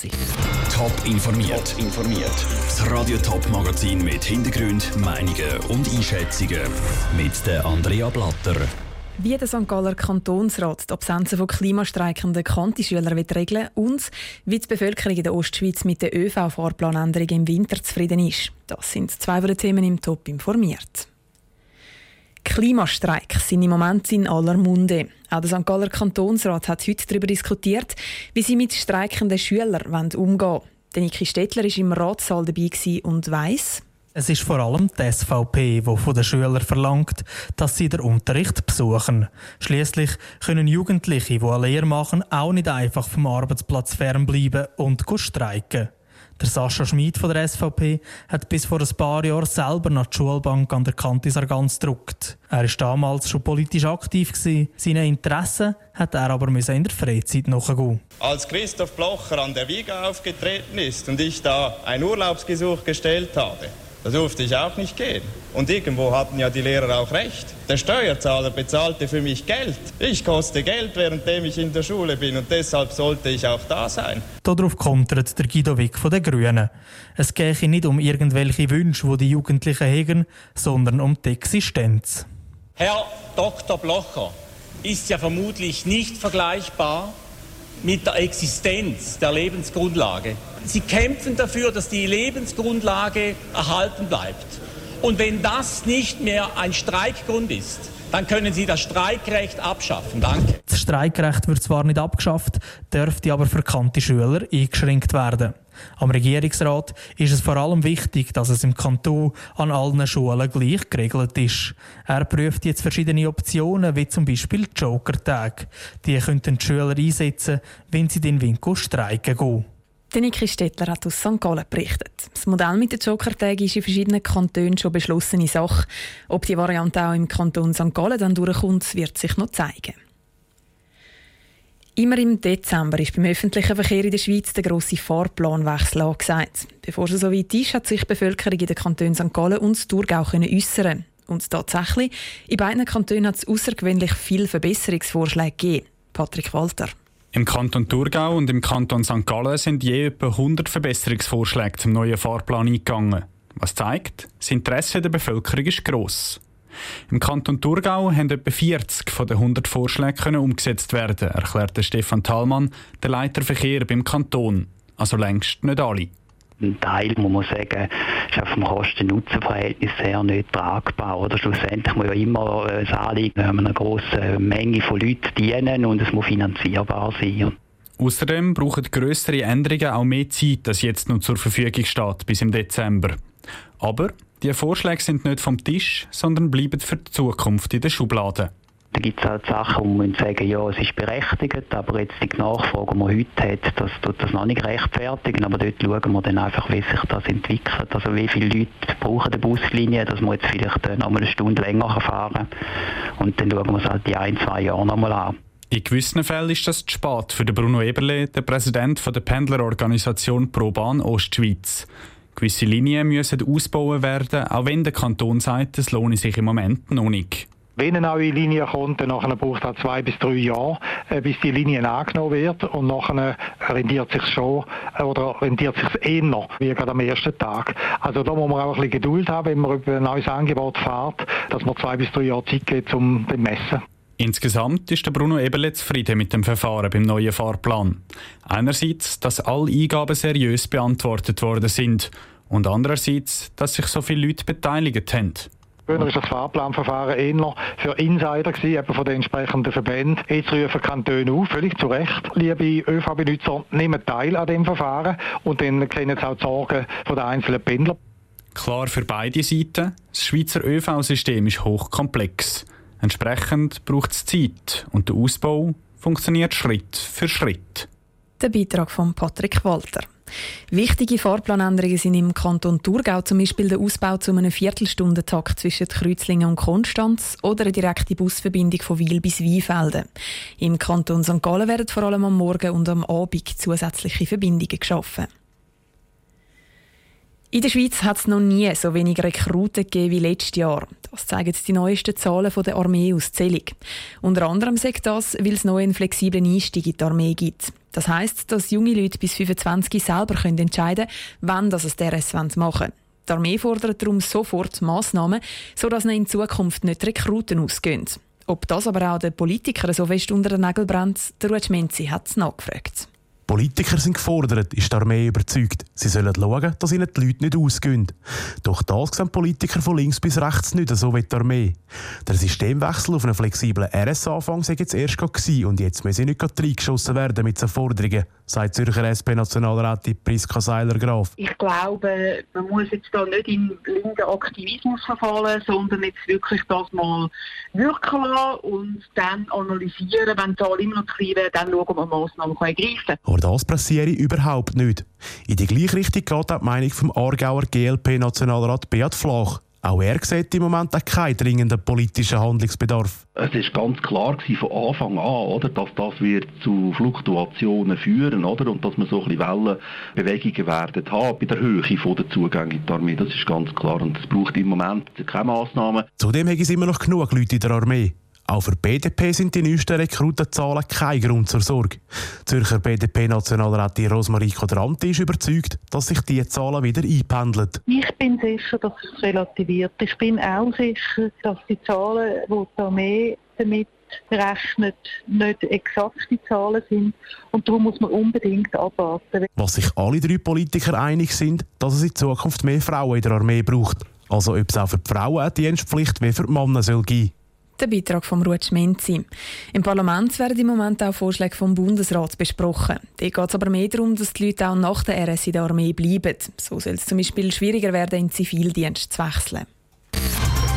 Top informiert. Top informiert. Das Radio Top Magazin mit Hintergrund, Meinungen und Einschätzungen mit der Andrea Blatter. Wie der St. Galler Kantonsrat die Absenzen von klimastreikenden Kantischülern regeln und wie die Bevölkerung in der Ostschweiz mit der ÖV-Fahrplanänderung im Winter zufrieden ist. Das sind zwei der Themen im Top informiert. Klimastreiks sind im Moment in aller Munde. Auch der St. Galler Kantonsrat hat heute darüber diskutiert, wie sie mit streikenden Schülern umgehen wollen. Niki Stettler war im Ratssaal dabei und weiss, es ist vor allem die SVP, die von den Schülern verlangt, dass sie den Unterricht besuchen. Schließlich können Jugendliche, die eine Lehre machen, auch nicht einfach vom Arbeitsplatz fernbleiben und streiken. Der Sascha Schmid von der SVP hat bis vor ein paar Jahren selber nach die Schulbank an der Kante Sargans gedruckt. Er war damals schon politisch aktiv. Seine Interessen hat er aber in der Freizeit nachgehen. Als Christoph Blocher an der Wiege aufgetreten ist und ich da ein Urlaubsgesuch gestellt habe, da durfte ich auch nicht gehen. Und irgendwo hatten ja die Lehrer auch recht. Der Steuerzahler bezahlte für mich Geld. Ich koste Geld, währenddem ich in der Schule bin und deshalb sollte ich auch da sein. Darauf kontert der Guido Wick von den Grünen. Es gehe nicht um irgendwelche Wünsche, die die Jugendlichen hegen, sondern um die Existenz. Herr Dr. Blocher ist ja vermutlich nicht vergleichbar mit der Existenz der Lebensgrundlage. Sie kämpfen dafür, dass die Lebensgrundlage erhalten bleibt. Und wenn das nicht mehr ein Streikgrund ist, dann können Sie das Streikrecht abschaffen. Danke. Das Streikrecht wird zwar nicht abgeschafft, dürfte aber für kannte Schüler eingeschränkt werden. Am Regierungsrat ist es vor allem wichtig, dass es im Kanton an allen Schulen gleich geregelt ist. Er prüft jetzt verschiedene Optionen, wie zum Beispiel Joker-Tag. Die könnten die Schüler einsetzen, wenn sie den Winkel streiken gehen. Der Niki Stettler hat aus St. Gallen berichtet. Das Modell mit den Joker-Tagen ist in verschiedenen Kantonen schon beschlossene Sache. Ob die Variante auch im Kanton St. Gallen dann durchkommt, wird sich noch zeigen. Immer im Dezember ist beim öffentlichen Verkehr in der Schweiz der grosse Fahrplanwechsel angesagt. Bevor es so weit ist, hat sich die Bevölkerung in den Kantonen St. Gallen und Thurgau äußern. Und tatsächlich, in beiden Kantonen hat es außergewöhnlich viele Verbesserungsvorschläge gegeben. Patrick Walter. Im Kanton Thurgau und im Kanton St. Gallen sind je etwa 100 Verbesserungsvorschläge zum neuen Fahrplan eingegangen. Was zeigt, das Interesse der Bevölkerung ist gross. Im Kanton Thurgau haben etwa 40 von den 100 Vorschlägen umgesetzt werden, erklärte Stefan Thalmann, der Leiter Verkehr beim Kanton. Also längst nicht alle ein Teil, muss man sagen, ist auf dem Kosten-Nutzen-Verhältnis sehr nicht tragbar. Oder schlussendlich muss ja immer äh, das Anliegen einer grossen Menge von Leuten dienen und es muss finanzierbar sein. Außerdem brauchen größere Änderungen auch mehr Zeit, als jetzt noch zur Verfügung steht, bis im Dezember. Aber die Vorschläge sind nicht vom Tisch, sondern bleiben für die Zukunft in der Schublade. Da gibt es halt Sachen, wo man sagen, ja, es ist berechtigt, aber jetzt die Nachfrage, die man heute hat, das tut das noch nicht rechtfertigen. Aber dort schauen wir dann einfach, wie sich das entwickelt. Also wie viele Leute brauchen die Buslinie, dass man jetzt vielleicht noch mal eine Stunde länger fahren kann. Und dann schauen wir es halt die ein, zwei Jahre noch mal an. In gewissen Fällen ist das zu spät für Bruno Eberle, der Präsident der Pendlerorganisation ProBahn Ostschweiz. Gewisse Linien müssen ausbauen werden, auch wenn der Kanton sagt, es lohne sich im Moment noch nicht. Wenn eine neue Linie kommt, dann braucht es zwei bis drei Jahre, äh, bis die Linie angenommen wird und nachher rendiert sich schon äh, oder rendiert sich eher wie gerade am ersten Tag. Also da muss man auch ein bisschen Geduld haben, wenn man über ein neues Angebot fährt, dass man zwei bis drei Jahre Zeit gibt, um zu messen. Insgesamt ist der Bruno Eberle zufrieden mit dem Verfahren beim neuen Fahrplan. Einerseits, dass alle Eingaben seriös beantwortet worden sind und andererseits, dass sich so viele Leute beteiligt haben. Früher war das Fahrplanverfahren eher für Insider, gewesen, eben von den entsprechenden Verbänden. Jetzt rufen Kantone auf, völlig zu Recht. Liebe ÖV-Benutzer, nehmen teil an dem Verfahren und dann kennen sie auch die Sorgen der einzelnen Pendler. Klar für beide Seiten, das Schweizer ÖV-System ist hochkomplex. Entsprechend braucht es Zeit und der Ausbau funktioniert Schritt für Schritt. Der Beitrag von Patrick Walter. Wichtige Fahrplanänderungen sind im Kanton Thurgau zum Beispiel der Ausbau zu einem Viertelstundentakt zwischen Kreuzlingen und Konstanz oder eine direkte Busverbindung von Wil bis Weinfelden. Im Kanton St. Gallen werden vor allem am Morgen und am Abend zusätzliche Verbindungen geschaffen. In der Schweiz hat es noch nie so wenig Rekruten gegeben wie letztes Jahr. Das zeigen die neuesten Zahlen der Armee aus Zelig. Unter anderem sagt das, weil es noch einen flexiblen Einstieg in die Armee gibt. Das heisst, dass junge Leute bis 25 selber können entscheiden können, wann sie der DRS machen. Die Armee fordert darum sofort Massnahmen, sodass ihnen in Zukunft nicht Rekruten ausgehen. Ob das aber auch den Politikern so fest unter den Nägeln brennt, der Ruud Menzi hat es nachgefragt. Politiker sind gefordert, ist die Armee überzeugt. Sie sollen schauen, dass ihnen die Leute nicht ausgehen. Doch das sehen Politiker von links bis rechts nicht so wie die Armee. Der Systemwechsel auf einen flexiblen RS-Anfang sei jetzt erst gewesen und jetzt müssen sie nicht reingeschossen werden mit so Forderungen, sagt Zürcher SP-Nationalrätin Priska Seiler-Graf. Ich glaube, man muss jetzt da nicht in blinden Aktivismus verfallen, sondern jetzt wirklich das mal wirken lassen und dann analysieren, wenn die Zahlen immer noch klein werden, dann schauen, ob man Massnahmen ergreifen kann. Aber das passiere überhaupt nicht. In die gleiche Richtung geht auch die Meinung vom Aargauer GLP-Nationalrat Beat Flach. Auch er sieht im Moment keinen dringenden politischen Handlungsbedarf. Es ist ganz klar von Anfang an, oder, dass das wird zu Fluktuationen führen oder, und dass man so ein bisschen Wellenbewegungen werden haben bei der Höhe der Zugänge in die Armee. Das ist ganz klar und es braucht im Moment keine Massnahmen. Zudem haben es immer noch genug Leute in der Armee. Auch für BDP sind die neuesten Rekrutenzahlen kein Grund zur Sorge. Zürcher BDP-Nationalrätin Rosmarie Quadranti ist überzeugt, dass sich diese Zahlen wieder einpendeln. Ich bin sicher, dass es relativiert. Ich bin auch sicher, dass die Zahlen, die die Armee damit berechnet, nicht exakte Zahlen sind. Und darum muss man unbedingt abwarten. Was sich alle drei Politiker einig sind, dass es in Zukunft mehr Frauen in der Armee braucht. Also ob es auch für die Frauen eine Dienstpflicht wie für die Männer soll geben. Der Beitrag von Ruud Schmenzi. Im Parlament werden im Moment auch Vorschläge vom Bundesrat besprochen. Hier geht es aber mehr darum, dass die Leute auch nach der RS in der Armee bleiben. So soll es zum Beispiel schwieriger werden, in den Zivildienst zu wechseln.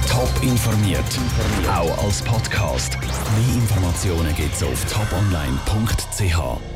Top informiert, auch als Podcast. Mehr Informationen gibt es auf toponline.ch.